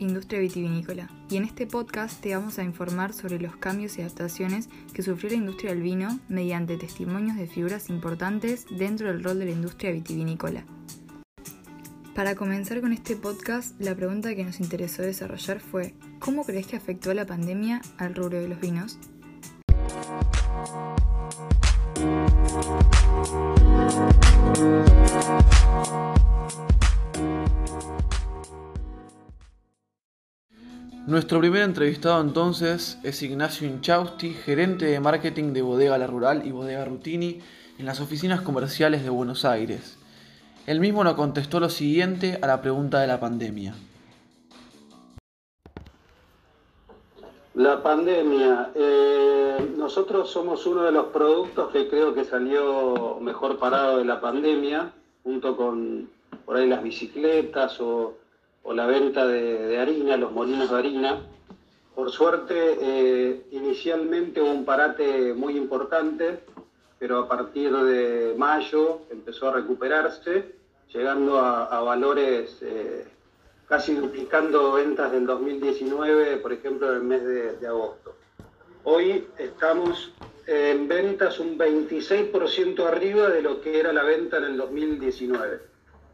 Industria Vitivinícola y en este podcast te vamos a informar sobre los cambios y adaptaciones que sufrió la industria del vino mediante testimonios de figuras importantes dentro del rol de la industria vitivinícola. Para comenzar con este podcast, la pregunta que nos interesó desarrollar fue, ¿cómo crees que afectó la pandemia al rubro de los vinos? Nuestro primer entrevistado entonces es Ignacio Inchausti, gerente de marketing de Bodega La Rural y Bodega Rutini en las oficinas comerciales de Buenos Aires. Él mismo nos contestó lo siguiente a la pregunta de la pandemia. La pandemia. Eh, nosotros somos uno de los productos que creo que salió mejor parado de la pandemia, junto con por ahí las bicicletas o o la venta de, harina, los molinos de harina. Por suerte, eh, inicialmente hubo un parate muy importante, pero a partir de mayo empezó a recuperarse, llegando a, valores eh, casi duplicando ventas del 2019, por ejemplo, en el mes de, de agosto. Hoy estamos en ventas un 26% arriba de lo que era la venta en el 2019,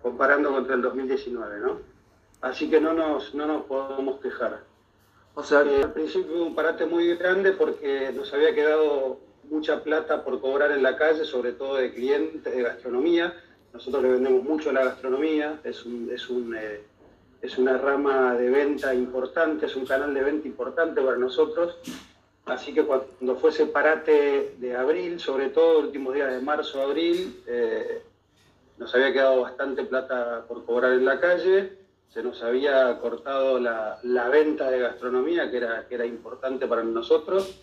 comparando contra el 2019, ¿no? Así que no nos, no nos podemos quejar. O sea que al principio un parate muy grande porque nos había quedado mucha plata por cobrar en la calle, sobre todo de clientes de gastronomía. Nosotros le vendemos mucho a la gastronomía, es, un, es, un, eh, es una rama de venta importante, es un canal de venta importante para nosotros. Así que cuando fue ese parate de abril, sobre todo últimos días de marzo, abril, eh, nos había quedado bastante plata por cobrar en la calle se nos había cortado la, venta de gastronomía, que era, que era importante para nosotros,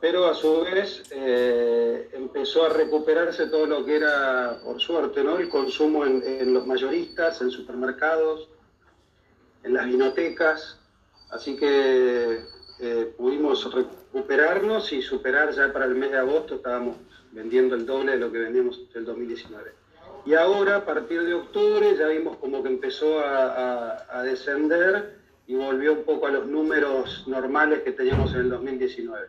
pero a su vez eh, empezó a recuperarse todo lo que era, por suerte, ¿no? el consumo en, los mayoristas, en supermercados, en las vinotecas, así que eh, pudimos recuperarnos y superar ya para el mes de agosto, estábamos vendiendo el doble de lo que vendíamos en el 2019. Y ahora, a partir de octubre, ya vimos como que empezó a, descender y volvió un poco a los números normales que teníamos en el 2019.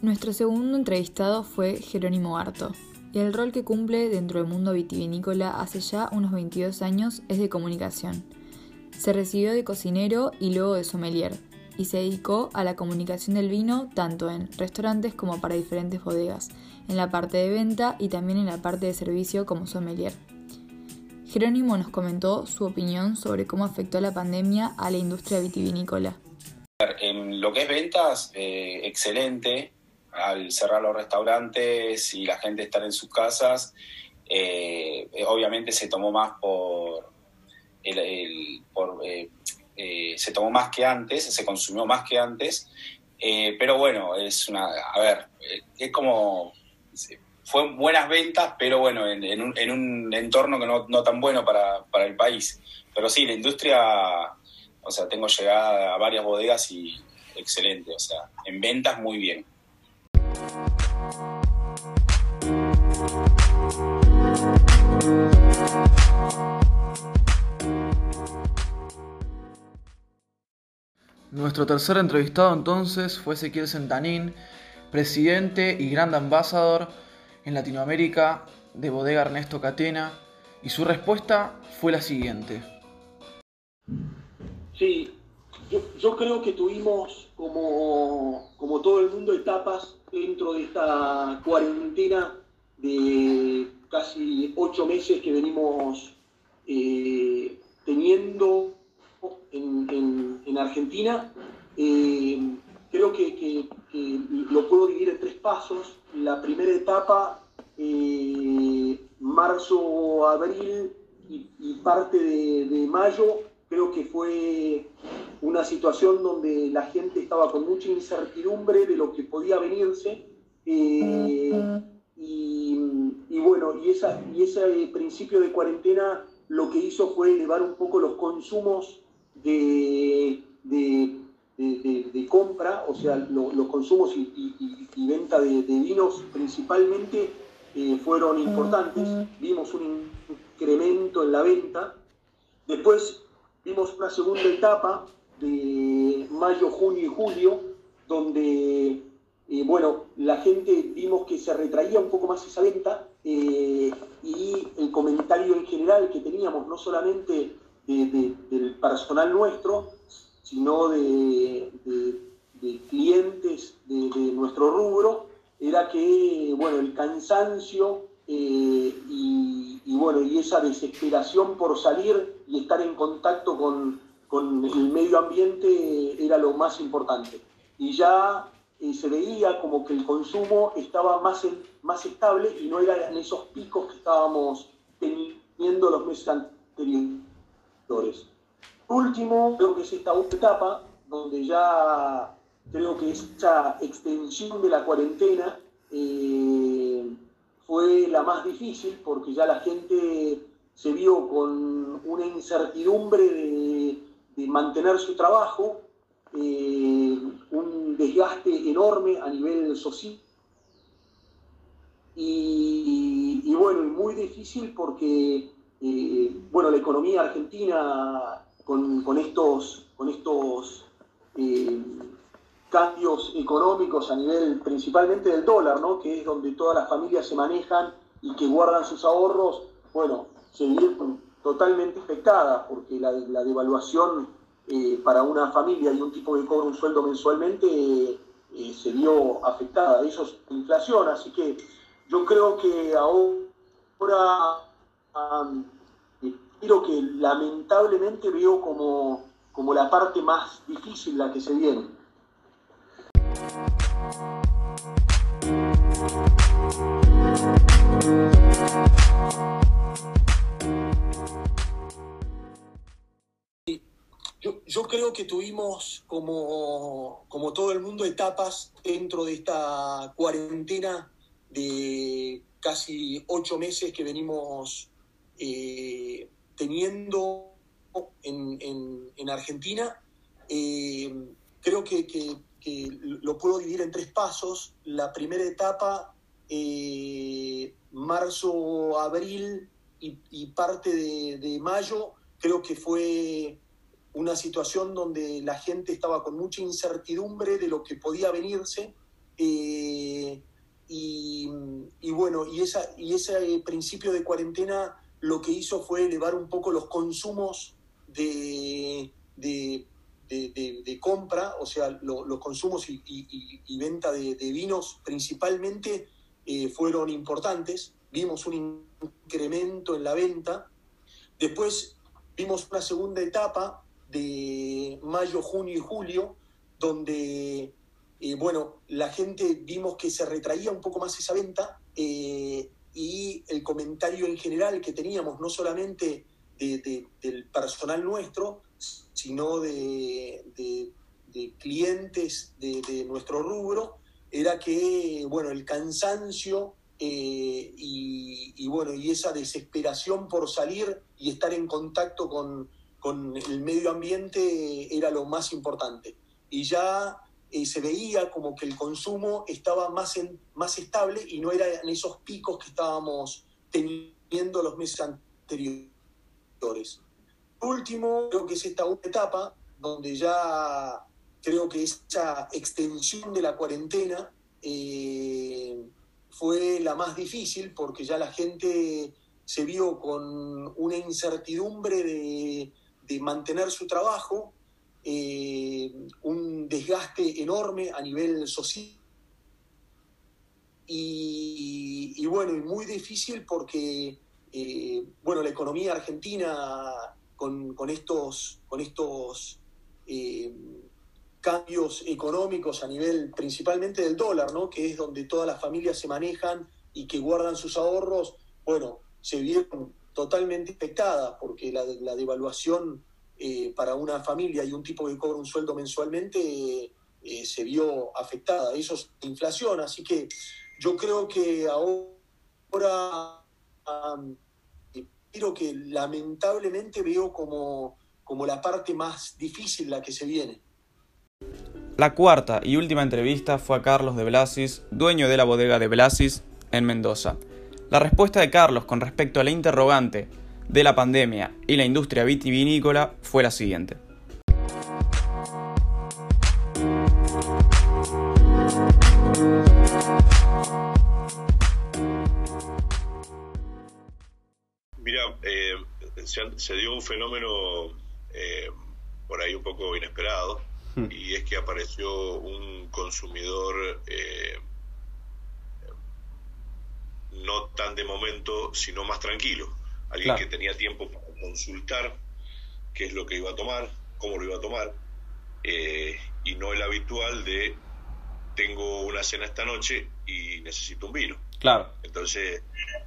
Nuestro segundo entrevistado fue Jerónimo Harto, y el rol que cumple dentro del mundo vitivinícola hace ya unos 22 años es de comunicación. Se recibió de cocinero y luego de sommelier, y se dedicó a la comunicación del vino tanto en restaurantes como para diferentes bodegas, en la parte de venta y también en la parte de servicio como sommelier. Jerónimo nos comentó su opinión sobre cómo afectó la pandemia a la industria vitivinícola. En lo que es ventas, eh, excelente al cerrar los restaurantes y la gente estar en sus casas, eh, obviamente se tomó más por, el, por eh, eh, se tomó más que antes, se consumió más que antes, pero bueno, es una, a ver, es como, fue buenas ventas, pero bueno, en, un, en un, entorno que no, no tan bueno para, para, el país. Pero sí, la industria, o sea, tengo llegada a varias bodegas y excelente, o sea, en ventas muy bien. Nuestro tercer entrevistado entonces fue Ezequiel Sentanín, presidente y gran ambasador en Latinoamérica de Bodega Ernesto Catena, y su respuesta fue la siguiente. Sí, yo, creo que tuvimos, como, como todo el mundo, etapas dentro de esta cuarentena de casi ocho meses que venimos eh, teniendo en, Argentina. Eh, creo que, lo puedo dividir en tres pasos. La primera etapa, eh, marzo, abril y, parte de mayo, creo que fue una situación donde la gente estaba con mucha incertidumbre de lo que podía venirse. Eh, y, bueno, y, esa, y ese principio de cuarentena lo que hizo fue elevar un poco los consumos de, venta, o sea, los consumos y, venta de, vinos principalmente eh, fueron importantes. Vimos un incremento en la venta. Después vimos una segunda etapa de mayo, junio y julio, donde, eh, bueno, la gente vimos que se retraía un poco más esa venta eh, y el comentario en general que teníamos, no solamente del personal nuestro, sino de, clientes de, nuestro rubro, era que, bueno, el cansancio eh, y, bueno, y esa desesperación por salir y estar en contacto con, el medio ambiente era lo más importante. Y ya eh, se veía como que el consumo estaba más, más estable y no eran esos picos que estábamos teniendo los meses anteriores. Último, creo que es esta última etapa, donde ya creo que esa extensión de la cuarentena eh, fue la más difícil porque ya la gente se vio con una incertidumbre de, mantener su trabajo, eh, un desgaste enorme a nivel social. Y, bueno, muy difícil porque eh, bueno, la economía argentina con, estos, con estos eh, cambios económicos a nivel principalmente del dólar, ¿no? que es donde todas las familias se manejan y que guardan sus ahorros, bueno, se vieron totalmente afectadas porque la, devaluación eh, para una familia y un tipo que cobra un sueldo mensualmente eh, se vio afectada. Eso es inflación, así que yo creo que ahora pero que lamentablemente veo como, como la parte más difícil la que se viene. Yo, creo que tuvimos, como, como todo el mundo, etapas dentro de esta cuarentena de casi ocho meses que venimos eh, teniendo en, Argentina, eh, creo que, lo puedo dividir en tres pasos. La primera etapa, eh, marzo, abril y, parte de, mayo, creo que fue una situación donde la gente estaba con mucha incertidumbre de lo que podía venirse. Eh, y, bueno, y, ese principio de cuarentena lo que hizo fue elevar un poco los consumos de, de, compra, o sea, los consumos y, venta de, vinos principalmente eh, fueron importantes. Vimos un incremento en la venta. Después vimos una segunda etapa de mayo, junio y julio, donde, eh, bueno, la gente vimos que se retraía un poco más esa venta. Eh, y el comentario en general que teníamos, no solamente del personal nuestro, sino de, clientes de, nuestro rubro, era que, bueno, el cansancio eh, y, bueno, y esa desesperación por salir y estar en contacto con, con el medio ambiente era lo más importante. Y ya eh, se veía como que el consumo estaba más, en, más estable y no eran esos picos que estábamos teniendo los meses anteriores. Último, creo que es esta etapa donde ya creo que esa extensión de la cuarentena eh, fue la más difícil porque ya la gente se vio con una incertidumbre de, de mantener su trabajo eh, un desgaste enorme a nivel social. Y, bueno, y muy difícil porque, eh, bueno, la economía argentina con, estos, con estos eh, cambios económicos a nivel principalmente del dólar, ¿no? que es donde todas las familias se manejan y que guardan sus ahorros, bueno, se vieron totalmente afectadas porque la, devaluación eh, para una familia y un tipo que cobra un sueldo mensualmente eh, se vio afectada. Eso es inflación, así que yo creo que ahora creo que lamentablemente veo como, como la parte más difícil la que se viene. La cuarta y última entrevista fue a Carlos de Blasis, dueño de la bodega de Blasis en Mendoza. La respuesta de Carlos con respecto a la interrogante de la pandemia y la industria vitivinícola fue la siguiente. Mira, eh, se, dio un fenómeno eh, por ahí un poco inesperado hmm. y es que apareció un consumidor eh, no tan de momento, sino más tranquilo. Alguien que tenía tiempo para consultar qué es lo que iba a tomar, cómo lo iba a tomar, y no el habitual de tengo una cena esta noche y necesito un vino. Claro. Entonces,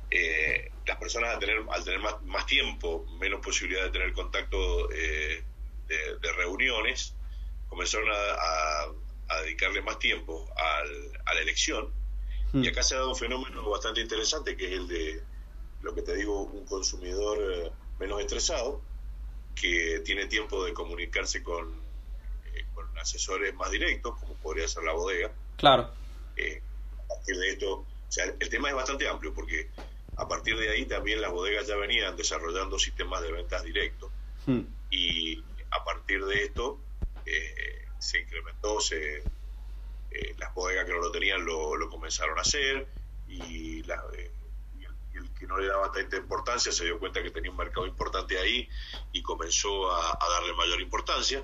eh, las personas al tener, al tener más, tiempo, menos posibilidad de tener contacto eh, de, reuniones, comenzaron a, dedicarle más tiempo a la elección. Hmm. Y acá se ha dado un fenómeno bastante interesante, que es el de, lo que te digo, un consumidor eh, menos estresado, que tiene tiempo de comunicarse con, con asesores más directos, como podría ser la bodega. Claro. a partir de esto, o sea, el tema es bastante amplio, porque a partir de ahí también las bodegas ya venían desarrollando sistemas de ventas directos hmm. y a partir de esto eh, se incrementó, se, eh, las bodegas que no lo tenían lo, comenzaron a hacer y, eh, el, que no le daba tanta importancia se dio cuenta que tenía un mercado importante ahí y comenzó a, darle mayor importancia.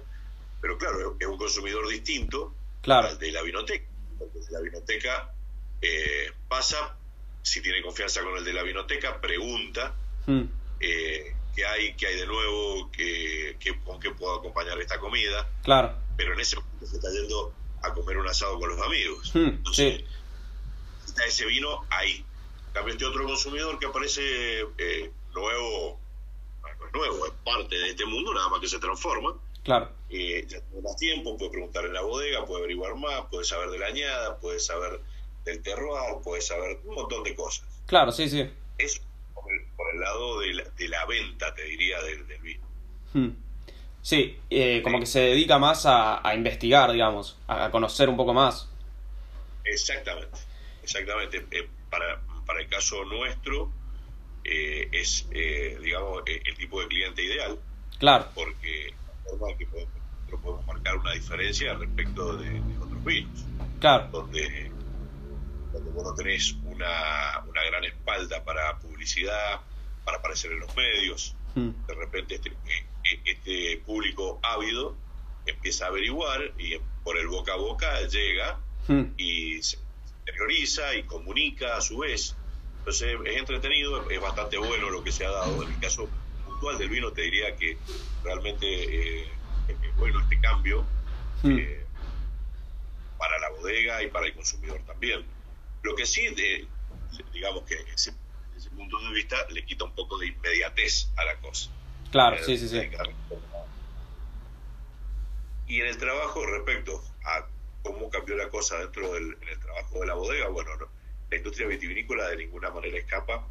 Pero claro, es un consumidor distinto al de la vinoteca, porque la vinoteca pasa si tiene confianza con el de la vinoteca, pregunta eh, qué hay, qué hay de nuevo, qué, con qué puedo acompañar esta comida. Claro. Pero en ese momento se está yendo a comer un asado con los amigos. Hmm, Entonces, está ese vino ahí. Cambia este otro consumidor que aparece eh, nuevo, no es nuevo, es parte de este mundo, nada más que se transforma. Claro. Eh, ya tiene más tiempo, puede preguntar en la bodega, puede averiguar más, puede saber de la añada, puede saber del terroir, puedes saber un montón de cosas. Claro, sí, sí. Es por el, lado de la, venta, te diría, del, vino. Hmm. Sí, eh, como que se dedica más a, investigar, digamos, a conocer un poco más. Exactamente, exactamente. Eh, para, para el caso nuestro, eh, es, digamos, el tipo de cliente ideal. Claro. Porque normal que podemos, podemos marcar una diferencia respecto de, de otros vinos. Claro. Donde cuando vos no tenés una, una gran espalda para publicidad, para aparecer en los medios, hmm. de repente este, e, este público ávido empieza a averiguar y por el boca a boca llega hmm. y se interioriza y comunica a su vez. Entonces es entretenido, es bastante bueno lo que se ha dado. En el caso puntual del vino te diría que realmente eh, es bueno este cambio hmm. eh, para la bodega y para el consumidor también. Lo que sí, de, digamos que ese, desde ese punto de vista le quita un poco de inmediatez a la cosa. Claro, sí, sí, sí. Y en el trabajo, respecto a cómo cambió la cosa dentro del el trabajo de la bodega, bueno, la industria vitivinícola de ninguna manera escapa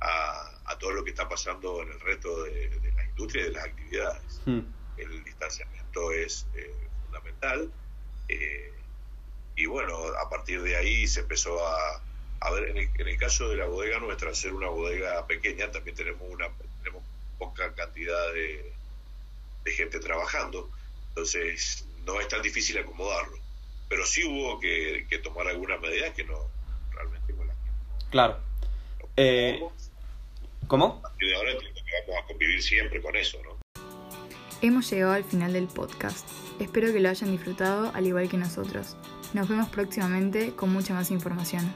a, a, todo lo que está pasando en el resto de, la industria y de las actividades. Hmm. El distanciamiento es eh, fundamental. Eh, y bueno, a partir de ahí se empezó a, a ver, en el, caso de la bodega nuestra, ser una bodega pequeña, también tenemos una poca cantidad de, gente trabajando, entonces no es tan difícil acomodarlo. Pero sí hubo que, tomar algunas medidas que no realmente con las Claro. Eh, ¿Cómo? A partir de ahora vamos a convivir siempre con eso, ¿no? Hemos llegado al final del podcast. Espero que lo hayan disfrutado al igual que nosotros. Nos vemos próximamente con mucha más información.